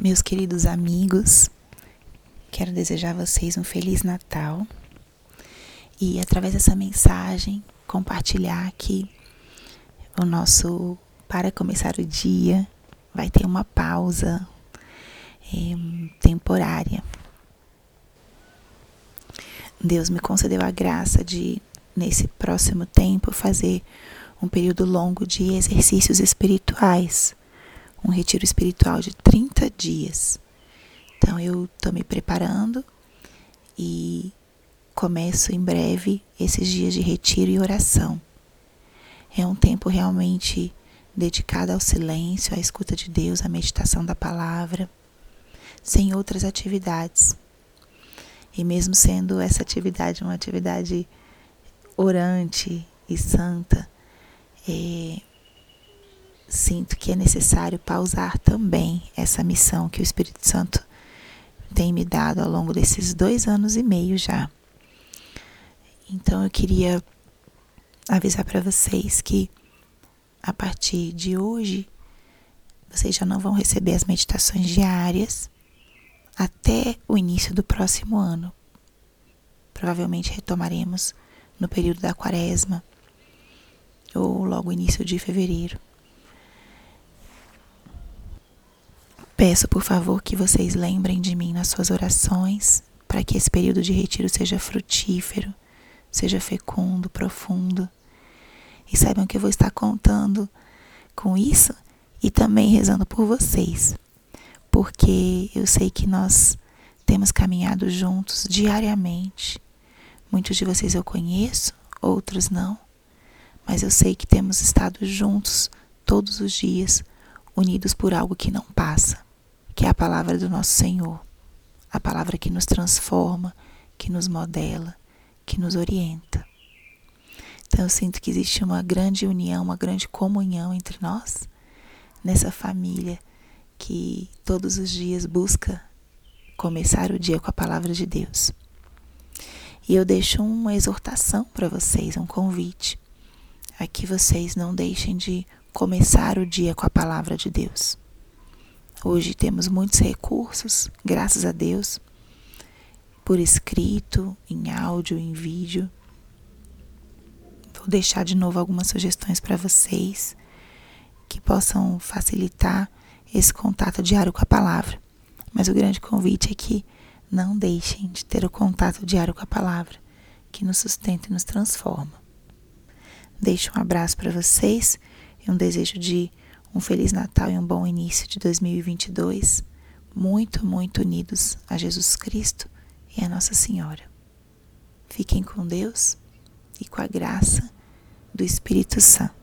meus queridos amigos. Quero desejar a vocês um feliz Natal e através dessa mensagem compartilhar que o nosso para começar o dia vai ter uma pausa é, temporária. Deus me concedeu a graça de nesse próximo tempo fazer um período longo de exercícios espirituais um retiro espiritual de 30 dias. Então eu estou me preparando e começo em breve esses dias de retiro e oração. É um tempo realmente dedicado ao silêncio, à escuta de Deus, à meditação da palavra, sem outras atividades. E mesmo sendo essa atividade uma atividade orante e santa, é, sinto que é necessário pausar também essa missão que o Espírito Santo tem me dado ao longo desses dois anos e meio já. Então eu queria avisar para vocês que a partir de hoje vocês já não vão receber as meditações diárias até o início do próximo ano. Provavelmente retomaremos no período da quaresma ou logo início de fevereiro. Peço, por favor, que vocês lembrem de mim nas suas orações, para que esse período de retiro seja frutífero, seja fecundo, profundo. E saibam que eu vou estar contando com isso e também rezando por vocês, porque eu sei que nós temos caminhado juntos diariamente. Muitos de vocês eu conheço, outros não, mas eu sei que temos estado juntos todos os dias, unidos por algo que não passa que é a palavra do nosso Senhor, a palavra que nos transforma, que nos modela, que nos orienta. Então eu sinto que existe uma grande união, uma grande comunhão entre nós, nessa família que todos os dias busca começar o dia com a palavra de Deus. E eu deixo uma exortação para vocês, um convite, a que vocês não deixem de começar o dia com a palavra de Deus. Hoje temos muitos recursos, graças a Deus, por escrito, em áudio, em vídeo. Vou deixar de novo algumas sugestões para vocês que possam facilitar esse contato diário com a palavra. Mas o grande convite é que não deixem de ter o contato diário com a palavra, que nos sustenta e nos transforma. Deixo um abraço para vocês e um desejo de um Feliz Natal e um bom início de 2022, muito, muito unidos a Jesus Cristo e a Nossa Senhora. Fiquem com Deus e com a graça do Espírito Santo.